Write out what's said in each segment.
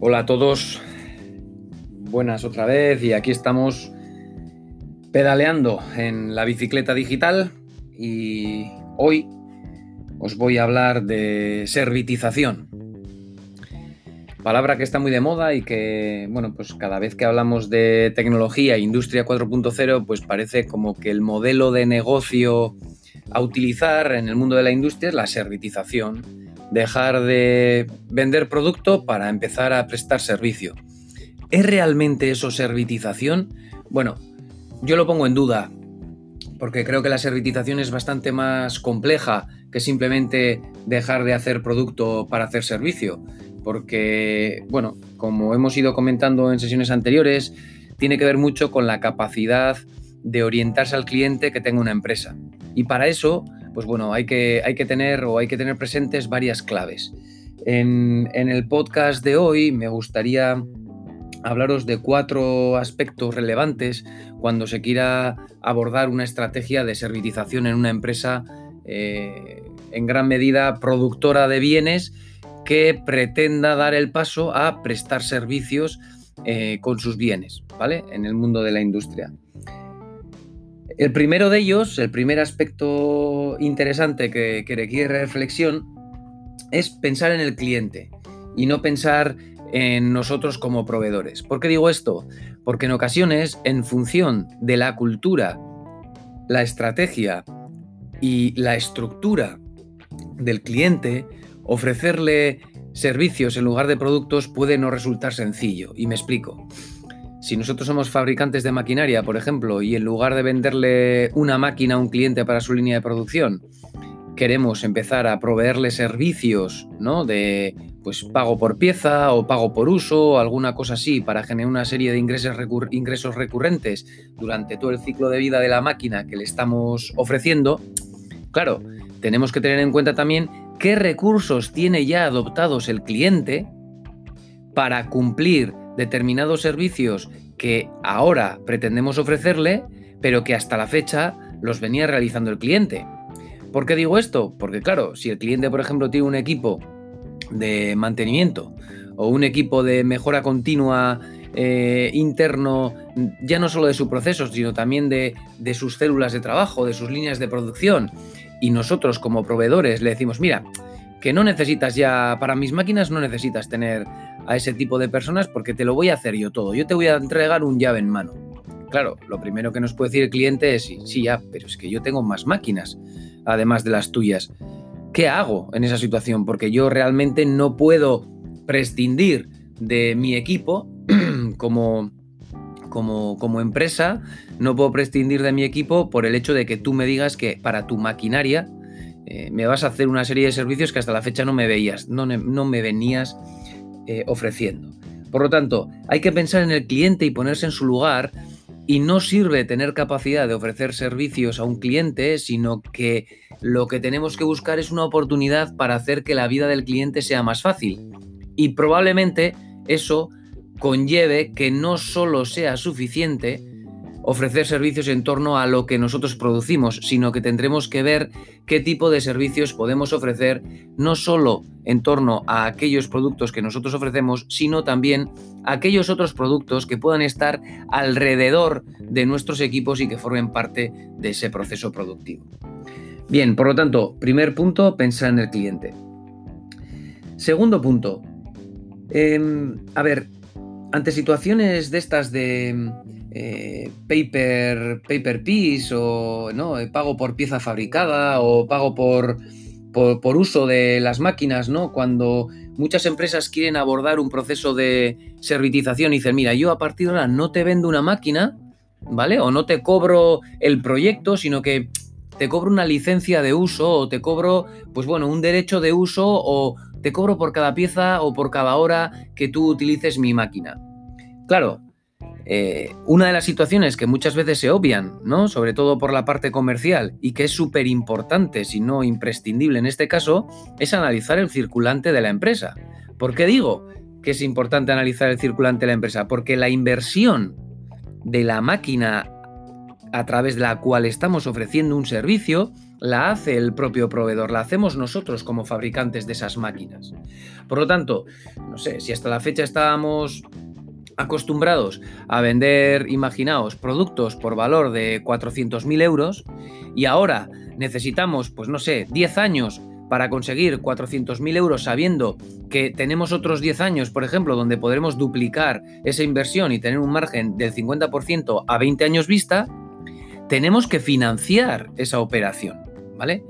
Hola a todos, buenas otra vez y aquí estamos pedaleando en la bicicleta digital y hoy os voy a hablar de servitización. Palabra que está muy de moda y que, bueno, pues cada vez que hablamos de tecnología e industria 4.0, pues parece como que el modelo de negocio a utilizar en el mundo de la industria es la servitización. Dejar de vender producto para empezar a prestar servicio. ¿Es realmente eso servitización? Bueno, yo lo pongo en duda, porque creo que la servitización es bastante más compleja que simplemente dejar de hacer producto para hacer servicio. Porque, bueno, como hemos ido comentando en sesiones anteriores, tiene que ver mucho con la capacidad de orientarse al cliente que tenga una empresa. Y para eso, pues bueno, hay que, hay que tener o hay que tener presentes varias claves. En, en el podcast de hoy me gustaría hablaros de cuatro aspectos relevantes cuando se quiera abordar una estrategia de servitización en una empresa eh, en gran medida productora de bienes que pretenda dar el paso a prestar servicios eh, con sus bienes, ¿vale? En el mundo de la industria. El primero de ellos, el primer aspecto interesante que, que requiere reflexión, es pensar en el cliente y no pensar en nosotros como proveedores. ¿Por qué digo esto? Porque en ocasiones, en función de la cultura, la estrategia y la estructura del cliente, ofrecerle servicios en lugar de productos puede no resultar sencillo. Y me explico. Si nosotros somos fabricantes de maquinaria, por ejemplo, y en lugar de venderle una máquina a un cliente para su línea de producción, queremos empezar a proveerle servicios, ¿no? De pues pago por pieza o pago por uso o alguna cosa así para generar una serie de ingresos, ingresos recurrentes durante todo el ciclo de vida de la máquina que le estamos ofreciendo, claro, tenemos que tener en cuenta también qué recursos tiene ya adoptados el cliente para cumplir determinados servicios que ahora pretendemos ofrecerle, pero que hasta la fecha los venía realizando el cliente. ¿Por qué digo esto? Porque claro, si el cliente, por ejemplo, tiene un equipo de mantenimiento o un equipo de mejora continua eh, interno, ya no solo de su proceso, sino también de sus células de trabajo, de sus líneas de producción, y nosotros como proveedores le decimos, mira, que no necesitas ya, para mis máquinas no necesitas tener a ese tipo de personas porque te lo voy a hacer yo todo, yo te voy a entregar un llave en mano. Claro, lo primero que nos puede decir el cliente es, sí, ya, pero es que yo tengo más máquinas, además de las tuyas. ¿Qué hago en esa situación? Porque yo realmente no puedo prescindir de mi equipo como, como, como, empresa, no puedo prescindir de mi equipo por el hecho de que tú me digas que para tu maquinaria eh, me vas a hacer una serie de servicios que hasta la fecha no me veías, no, no me venías eh, ofreciendo. Por lo tanto, hay que pensar en el cliente y ponerse en su lugar y no sirve tener capacidad de ofrecer servicios a un cliente, sino que lo que tenemos que buscar es una oportunidad para hacer que la vida del cliente sea más fácil. Y probablemente eso conlleve que no solo sea suficiente ofrecer servicios en torno a lo que nosotros producimos, sino que tendremos que ver qué tipo de servicios podemos ofrecer no solo en torno a aquellos productos que nosotros ofrecemos, sino también a aquellos otros productos que puedan estar alrededor de nuestros equipos y que formen parte de ese proceso productivo. Bien, por lo tanto, primer punto, pensar en el cliente. Segundo punto, em, a ver, ante situaciones de estas de eh, paper, paper piece o ¿no? Eh, pago por pieza fabricada o pago por, por, uso de las máquinas, ¿no? Cuando muchas empresas quieren abordar un proceso de servitización y dicen, mira, yo a partir de ahora no te vendo una máquina, ¿vale? O no te cobro el proyecto, sino que te cobro una licencia de uso o te cobro, pues bueno, un derecho de uso o te cobro por cada pieza o por cada hora que tú utilices mi máquina. Claro, eh, una de las situaciones que muchas veces se obvian, ¿no? sobre todo por la parte comercial, y que es súper importante, si no imprescindible en este caso, es analizar el circulante de la empresa. ¿Por qué digo que es importante analizar el circulante de la empresa? Porque la inversión de la máquina a través de la cual estamos ofreciendo un servicio la hace el propio proveedor, la hacemos nosotros como fabricantes de esas máquinas. Por lo tanto, no sé, si hasta la fecha estábamos acostumbrados a vender, imaginaos, productos por valor de 400.000 euros y ahora necesitamos, pues no sé, 10 años para conseguir 400.000 euros sabiendo que tenemos otros 10 años, por ejemplo, donde podremos duplicar esa inversión y tener un margen del 50% a 20 años vista, tenemos que financiar esa operación, ¿vale?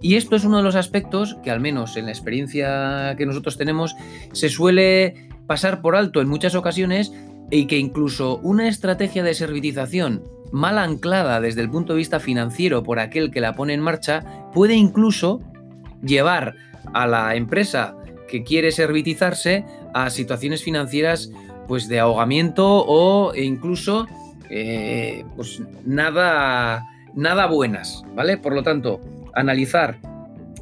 Y esto es uno de los aspectos que al menos en la experiencia que nosotros tenemos se suele pasar por alto en muchas ocasiones y que incluso una estrategia de servitización mal anclada desde el punto de vista financiero por aquel que la pone en marcha puede incluso llevar a la empresa que quiere servitizarse a situaciones financieras pues de ahogamiento o incluso eh, pues nada, nada buenas, ¿vale? Por lo tanto, analizar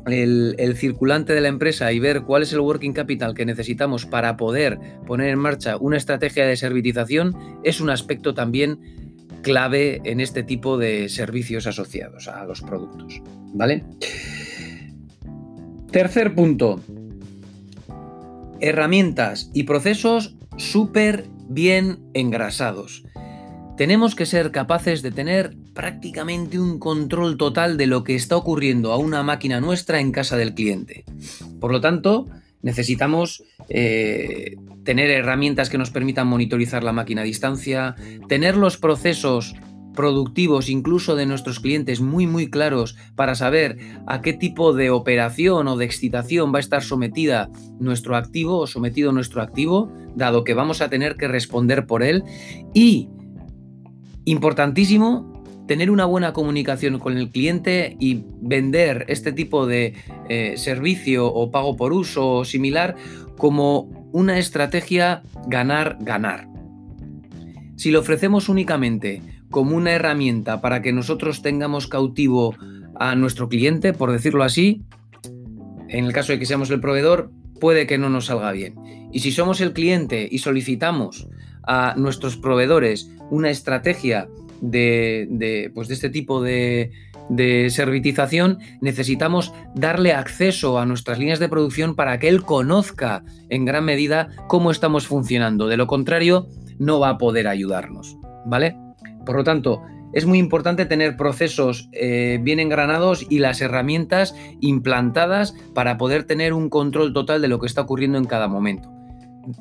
el, circulante de la empresa y ver cuál es el working capital que necesitamos para poder poner en marcha una estrategia de servitización es un aspecto también clave en este tipo de servicios asociados a los productos. ¿Vale? Tercer punto. Herramientas y procesos súper bien engrasados tenemos que ser capaces de tener prácticamente un control total de lo que está ocurriendo a una máquina nuestra en casa del cliente. Por lo tanto, necesitamos eh, tener herramientas que nos permitan monitorizar la máquina a distancia, tener los procesos productivos incluso de nuestros clientes muy muy claros para saber a qué tipo de operación o de excitación va a estar sometida nuestro activo o sometido nuestro activo, dado que vamos a tener que responder por él y Importantísimo tener una buena comunicación con el cliente y vender este tipo de eh, servicio o pago por uso o similar como una estrategia ganar-ganar. Si lo ofrecemos únicamente como una herramienta para que nosotros tengamos cautivo a nuestro cliente, por decirlo así, en el caso de que seamos el proveedor, puede que no nos salga bien. Y si somos el cliente y solicitamos a nuestros proveedores una estrategia de, pues de este tipo de, de servitización, necesitamos darle acceso a nuestras líneas de producción para que él conozca en gran medida cómo estamos funcionando. De lo contrario, no va a poder ayudarnos. ¿Vale? Por lo tanto, es muy importante tener procesos eh, bien engranados y las herramientas implantadas para poder tener un control total de lo que está ocurriendo en cada momento.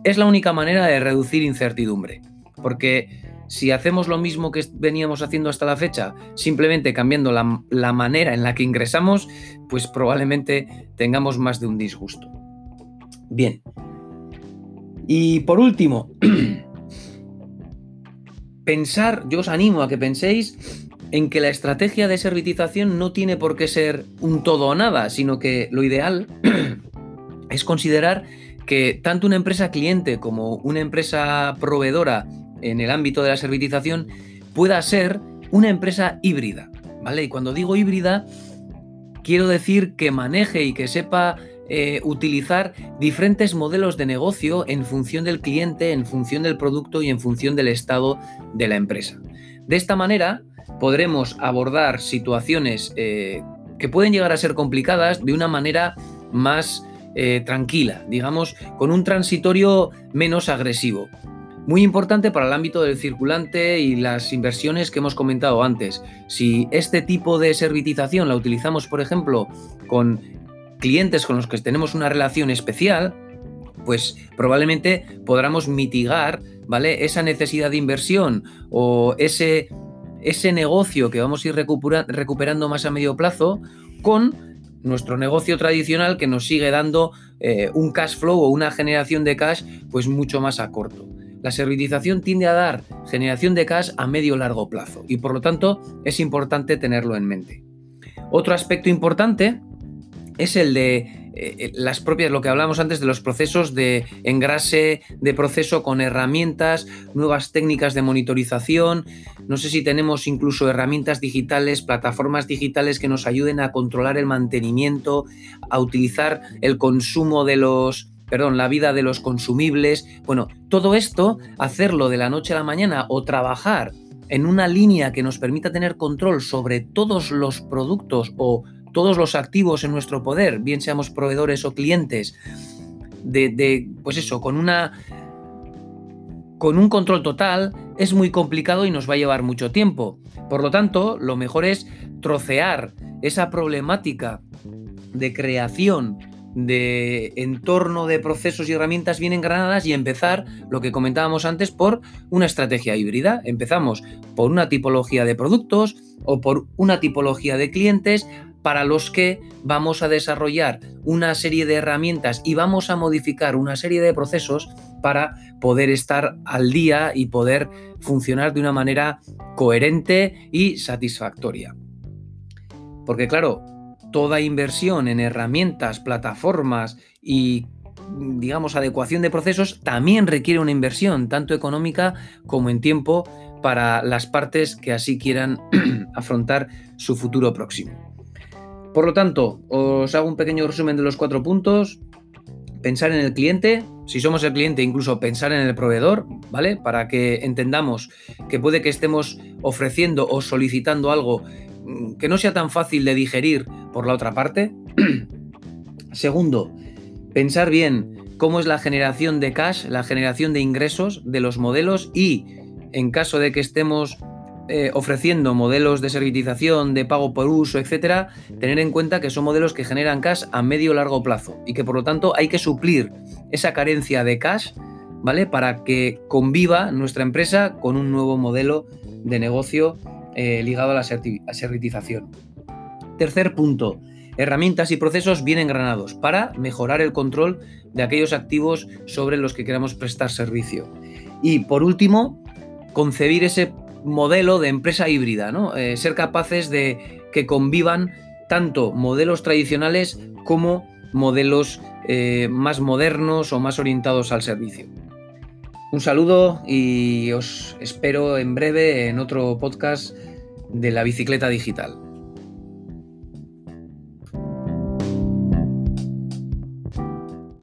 Es la única manera de reducir incertidumbre, porque si hacemos lo mismo que veníamos haciendo hasta la fecha, simplemente cambiando la, manera en la que ingresamos, pues probablemente tengamos más de un disgusto. Bien. Y por último, pensar, yo os animo a que penséis en que la estrategia de servitización no tiene por qué ser un todo o nada, sino que lo ideal es considerar que tanto una empresa cliente como una empresa proveedora en el ámbito de la servitización pueda ser una empresa híbrida, ¿vale? Y cuando digo híbrida, quiero decir que maneje y que sepa eh, utilizar diferentes modelos de negocio en función del cliente, en función del producto y en función del estado de la empresa. De esta manera podremos abordar situaciones eh, que pueden llegar a ser complicadas de una manera más eh, tranquila, digamos, con un transitorio menos agresivo. Muy importante para el ámbito del circulante y las inversiones que hemos comentado antes. Si este tipo de servitización la utilizamos, por ejemplo, con clientes con los que tenemos una relación especial, pues probablemente podamos mitigar, ¿vale? Esa necesidad de inversión o ese, ese negocio que vamos a ir recuperando más a medio plazo con nuestro negocio tradicional que nos sigue dando eh, un cash flow o una generación de cash pues mucho más a corto. La servitización tiende a dar generación de cash a medio largo plazo y por lo tanto es importante tenerlo en mente. Otro aspecto importante es el de eh, las propias, lo que hablamos antes de los procesos de engrase de proceso con herramientas, nuevas técnicas de monitorización. No sé si tenemos incluso herramientas digitales, plataformas digitales que nos ayuden a controlar el mantenimiento, a utilizar el consumo de los, perdón, la vida de los consumibles. Bueno, todo esto, hacerlo de la noche a la mañana o trabajar en una línea que nos permita tener control sobre todos los productos o todos los activos en nuestro poder, bien seamos proveedores o clientes, de, pues eso, con una con un control total es muy complicado y nos va a llevar mucho tiempo. Por lo tanto, lo mejor es trocear esa problemática de creación de entorno de procesos y herramientas bien engranadas y empezar, lo que comentábamos antes, por una estrategia híbrida. Empezamos por una tipología de productos o por una tipología de clientes para los que vamos a desarrollar una serie de herramientas y vamos a modificar una serie de procesos para poder estar al día y poder funcionar de una manera coherente y satisfactoria. Porque claro, toda inversión en herramientas, plataformas y digamos, adecuación de procesos también requiere una inversión, tanto económica como en tiempo, para las partes que así quieran afrontar su futuro próximo. Por lo tanto, os hago un pequeño resumen de los cuatro puntos. Pensar en el cliente, si somos el cliente, incluso pensar en el proveedor, ¿vale? Para que entendamos que puede que estemos ofreciendo o solicitando algo Mm, que no sea tan fácil de digerir por la otra parte. Segundo, pensar bien cómo es la generación de cash, la generación de ingresos de los modelos y en caso de que estemos eh, ofreciendo modelos de servitización, de pago por uso, etcétera, tener en cuenta que son modelos que generan cash a medio largo plazo y que por lo tanto hay que suplir esa carencia de cash, ¿vale? Para que conviva nuestra empresa con un nuevo modelo de negocio eh, ligado a la servitización. Tercer punto, herramientas y procesos bien engranados para mejorar el control de aquellos activos sobre los que queramos prestar servicio. Y por último, concebir ese modelo de empresa híbrida, ¿no? Eh, ser capaces de que convivan tanto modelos tradicionales como modelos eh, más modernos o más orientados al servicio. Un saludo y os espero en breve en otro podcast de la bicicleta digital.